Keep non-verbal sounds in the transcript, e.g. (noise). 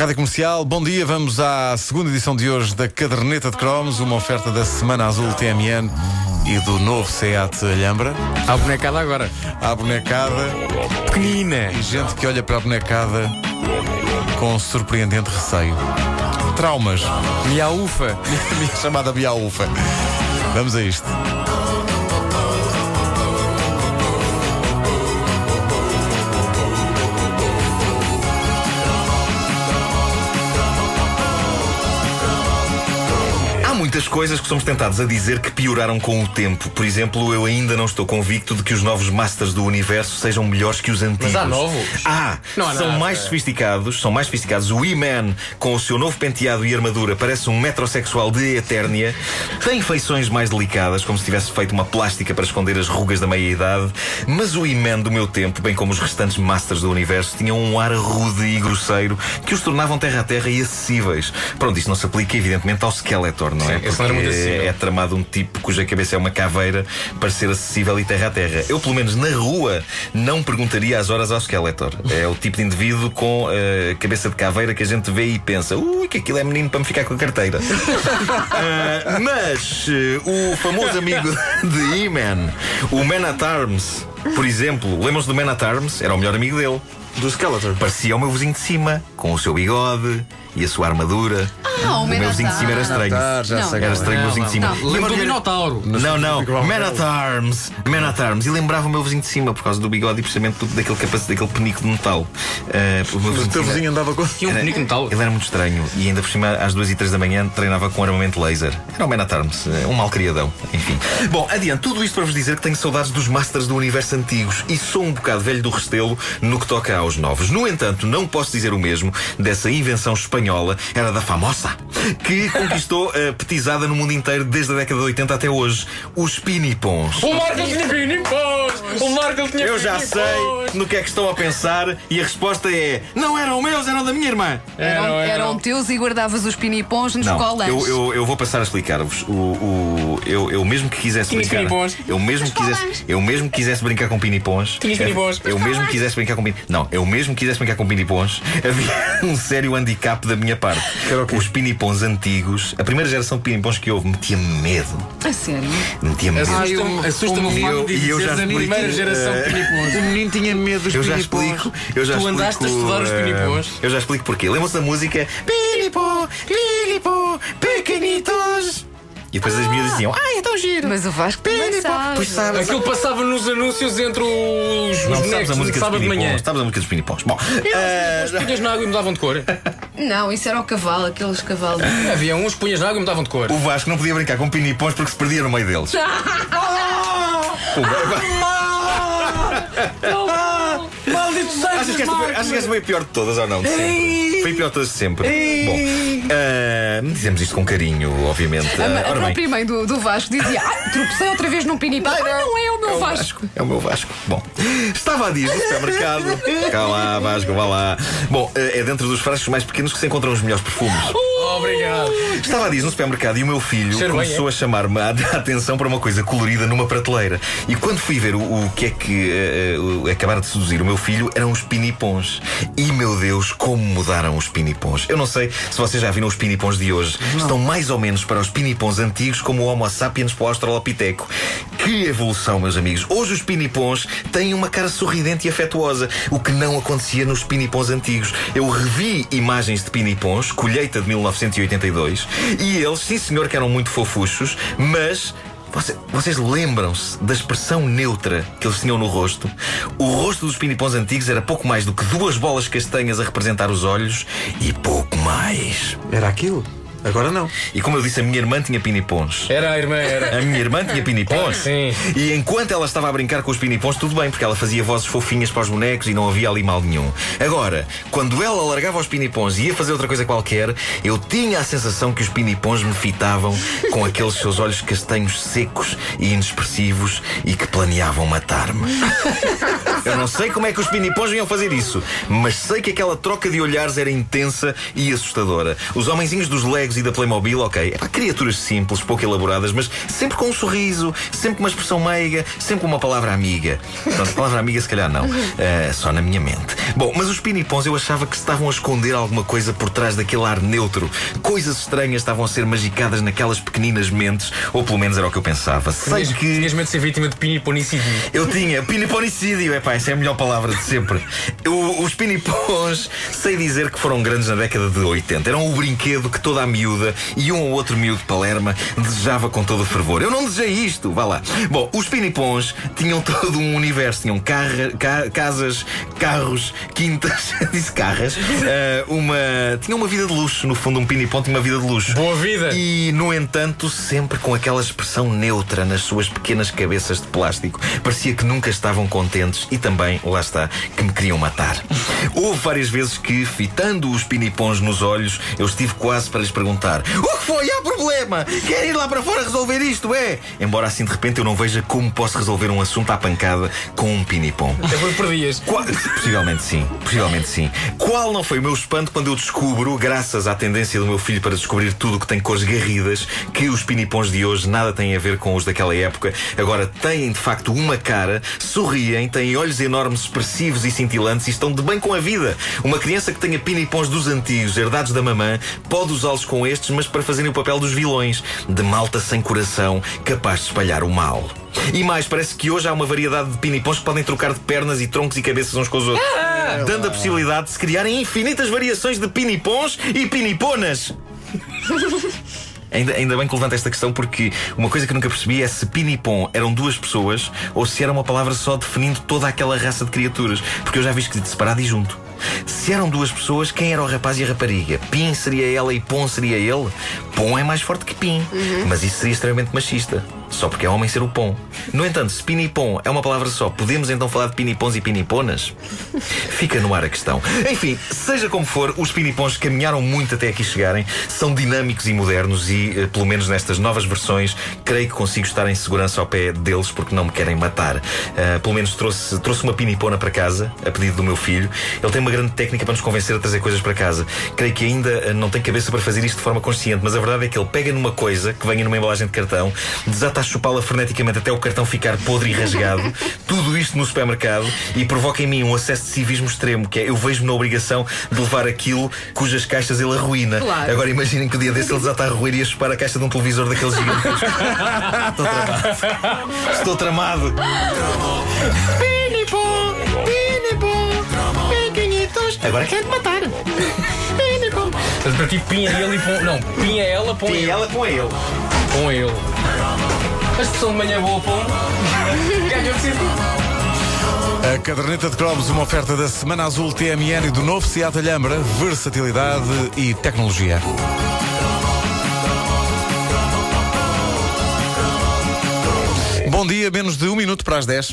Rádio Comercial, bom dia. Vamos à segunda edição de hoje da Caderneta de Cromos, uma oferta da Semana Azul TMN e do novo SEAT Alhambra. À bonecada agora. À bonecada Pequenina. e gente que olha para a bonecada com surpreendente receio. Traumas. Miaufa. (laughs) Minha chamada Biaufa. Vamos a isto. Muitas coisas que somos tentados a dizer que pioraram com o tempo. Por exemplo, eu ainda não estou convicto de que os novos Masters do Universo sejam melhores que os antigos. Mas há novos? Ah, Não há são nada. mais sofisticados, são mais sofisticados. O E-Man, com o seu novo penteado e armadura, parece um metrosexual de Eternia. Tem feições mais delicadas, como se tivesse feito uma plástica para esconder as rugas da meia-idade. Mas o E-Man do meu tempo, bem como os restantes Masters do Universo, tinham um ar rude e grosseiro que os tornavam terra a terra e acessíveis. Pronto, isto não se aplica, evidentemente, ao Skeletor, não é? Sim, esse era muito Porque acessível. é tramado um tipo cuja cabeça é uma caveira para ser acessível e terra a terra. Eu, pelo menos na rua, não perguntaria as horas ao Skeletor. É o tipo de indivíduo com a cabeça de caveira que a gente vê e pensa: ui, que aquilo é menino para me ficar com a carteira. Ah, (laughs) mas eh, o famoso amigo (laughs) de E-Man, o Man at Arms, por exemplo, lembram-se do Man at Arms? Era o melhor amigo dele. Do Skeletor. Parecia o meu vizinho de cima, com o seu bigode e a sua armadura. Ah, o o meu vizinho de cima era estranho. Ah, já sei Era é. estranho o meu vizinho de cima. Lembro do Minotauro. não, não, Man at Arms, Man at Arms. E lembrava o meu vizinho de cima por causa do bigode e precisamente do- daquele capacete, daquele penico de metal. Ah, o meu O vizinho de teu vizinho andava com. Tinha um bonito metal. ele era muito estranho e ainda por cima, às duas e três da manhã, treinava com armamento laser. Era o Man at Arms, eh, um malcriadão. Enfim. Bom, adiante, tudo isto para vos dizer que tenho saudades dos Masters do universo antigos e sou um bocado velho do restelo no que toca aos novos. No entanto, não posso dizer o mesmo dessa invenção espanhola, era da famosa, que (laughs) conquistou a petizada no mundo inteiro desde a década de 80 até hoje: os pinipons. O Marco tinha pinipós! O Marco tinha Eu já sei no que é que estão a pensar e a resposta é: não eram meus, eram da minha irmã. Eram, Eram, eram. eram teus e guardavas os pinipons nos colantes. eu, eu, eu vou passar a explicar-vos. O, o, eu, eu mesmo que quisesse Tinhas brincar. pinipons? Eu mesmo, que quisesse, eu mesmo que quisesse brincar com pinipons. Tinhas eh, pinipons? Eu mesmo que quisesse brincar com pinipons. Não, eu mesmo que quisesse brincar com pinipons. (laughs) Havia um sério handicap da minha parte. era o quê? Os pinipons antigos, a primeira geração de pinipons que houve, metia medo. A sério? Metia medo. Assusta-me assusta-me o E eu- facto de e eu a primeira geração eh, de pinipons. O menino tinha medo dos Eu já pinipons. explico. Eu já Tu explico, andaste a estudar os eh, pinipons? Eu já explico porquê. Lembram-se da música Pinipo, Lilipo, pequenitos. E depois as miúdas diziam, ai, é tão giro. Mas o Vasco também Pinipo. sabe. Pois sabes. Aquilo passava nos anúncios entre os, os Não sabes bonecos a de música dos sábado de manhã. pinipons. Sabes a música dos pinipons. Bom, eh, Os punhas na água e mudavam de cor. Não, isso era o cavalo, aqueles cavalos. Havia uns que punhas na água e mudavam de cor. o Vasco não podia brincar com pinipons porque se perdia no meio deles. (laughs) Maldito Achas que, esta foi, achas que esta foi a pior de todas ou não? De sempre. Foi a pior de todas de sempre. Bom, eh, dizemos isto com carinho, obviamente. A, Eh, a ora bem. própria mãe do, do Vasco dizia: ah, tropecei outra vez num pinipão. Ah, não é o meu Vasco. É o meu Vasco. Bom, estava a dizer no supermercado. Cá lá, Vasco, vá lá. Bom, eh, é dentro dos frascos mais pequenos que se encontram os melhores perfumes. Estava a dizer no supermercado e o meu filho Cheiro bem, começou a chamar-me a a atenção para uma coisa colorida numa prateleira. E quando fui ver o, o que é que eh, o- acabaram de seduzir o meu filho, eram os pinipons. E meu Deus, como mudaram os pinipons. Eu não sei se vocês já viram os pinipons de hoje. Estão mais ou menos para os pinipons antigos como o Homo sapiens para o Australopiteco. Que evolução, meus amigos. Hoje os pinipons têm uma cara sorridente e afetuosa, o que não acontecia nos pinipons antigos. Eu revi imagens de pinipons, colheita de 1982, e eles, sim senhor, que eram muito fofuchos, mas Você- vocês lembram-se da expressão neutra que eles tinham no rosto? O rosto dos pinipons antigos era pouco mais do que duas bolas castanhas a representar os olhos e pouco mais. Era aquilo? Agora não. E como eu disse, a minha irmã tinha pinipons. Era a irmã, era. A minha irmã tinha pinipons. Sim. E enquanto ela estava a brincar com os pinipons, tudo bem, porque ela fazia vozes fofinhas para os bonecos e não havia ali mal nenhum. Agora, quando ela largava os pinipons e ia fazer outra coisa qualquer, eu tinha a sensação que os pinipons me fitavam com aqueles seus olhos castanhos secos e inexpressivos e que planeavam matar-me. (laughs) Eu não sei como é que os pinipons vinham fazer isso, mas sei que aquela troca de olhares era intensa e assustadora. Os homenzinhos dos Legos e da Playmobil, ok, epá, criaturas simples, pouco elaboradas, mas sempre com um sorriso, sempre com uma expressão meiga, sempre com uma palavra amiga. Pronto, palavra amiga se calhar não, Eh, só na minha mente. Bom, mas os pinipons eu achava que estavam a esconder alguma coisa por trás daquele ar neutro. Coisas estranhas estavam a ser magicadas naquelas pequeninas mentes, ou pelo menos era o que eu pensava. Sei que. tinhas medo de ser vítima de piniponicídio. Eu tinha piniponicídio, epá, essa é a melhor palavra de sempre. O- os pinipons, sei dizer que foram grandes na década de 80. Eram o brinquedo que toda a miúda e um ou outro miúdo de Palerma desejava com todo o fervor. Eu não desejei isto, vá lá. Bom, os pinipons tinham todo um universo. Tinham carra- ca- casas, carros, quintas, (laughs) disse carras. ah, uma, tinham uma vida de luxo. No fundo, um pinipom tinha uma vida de luxo. Boa vida! E, no entanto, sempre com aquela expressão neutra nas suas pequenas cabeças de plástico. Parecia que nunca estavam contentes e também, lá está, que me queriam matar. Houve várias vezes que, fitando os pinipons nos olhos, eu estive quase para lhes perguntar: O que foi? Há problema? Quer ir lá para fora resolver isto, é? Embora assim de repente eu não veja como posso resolver um assunto à pancada com um pinipom. Até foi por dias. Qual- Possivelmente sim, possivelmente sim. Qual não foi o meu espanto quando eu descubro, graças à tendência do meu filho para descobrir tudo o que tem cores garridas, que os pinipons de hoje nada têm a ver com os daquela época. Agora têm de facto uma cara, sorriem, têm olhos enormes, expressivos e cintilantes e estão de bem com a vida. Uma criança que tenha pinipons dos antigos, herdados da mamã, pode usá-los com estes, mas para fazerem o papel dos vilões, de malta sem coração, capaz de espalhar o mal. E mais, parece que hoje há uma variedade de pinipons que podem trocar de pernas e troncos e cabeças uns com os outros, dando a possibilidade de se criarem infinitas variações de pinipons e piniponas. (laughs) Ainda, ainda bem que levanta esta questão porque uma coisa que nunca percebi é se pinipom eram duas pessoas ou se era uma palavra só definindo toda aquela raça de criaturas. Porque eu já vi escrito separado e junto. Se eram duas pessoas, quem era o rapaz e a rapariga? Pin seria ela e Pom seria ele? Pom é mais forte que Pin, mas isso seria extremamente machista. Só porque é homem ser o Pom. No entanto, se pinipom é uma palavra só, podemos então falar de pinipons e piniponas? Fica no ar a questão. Enfim, seja como for, os pinipons caminharam muito até aqui chegarem, são dinâmicos e modernos e, eh, pelo menos nestas novas versões, creio que consigo estar em segurança ao pé deles porque não me querem matar. Ah, pelo menos trouxe, trouxe uma pinipona para casa, a pedido do meu filho. Ele tem uma grande técnica para nos convencer a trazer coisas para casa. Creio que ainda ah, não tem cabeça para fazer isto de forma consciente, mas a verdade é que ele pega numa coisa que venha numa embalagem de cartão, desata a chupá-la freneticamente até o cartão ficar podre e rasgado, (laughs) tudo isto no supermercado e provoca em mim um acesso de civismo extremo, que é eu vejo-me na obrigação de levar aquilo cujas caixas ele arruína. Claro. Agora imaginem que o dia desse ele desata a roer e a chupar a caixa de um televisor daqueles gigantes. (laughs) Estou tramado. Estou tramado. Pinipom, pinipom, pequenitos. Agora quer te matar. Pinipom. Para ti, pinha ele e pom. Não, pinha ela, põe ele. ela com ele. Com ele. A expressão de manhã boa. Ganhou de sentido. A caderneta de cromos, uma oferta da Semana Azul TMN e do novo Seat Alhambra, versatilidade e tecnologia. Bom dia, menos de um minuto para as 10.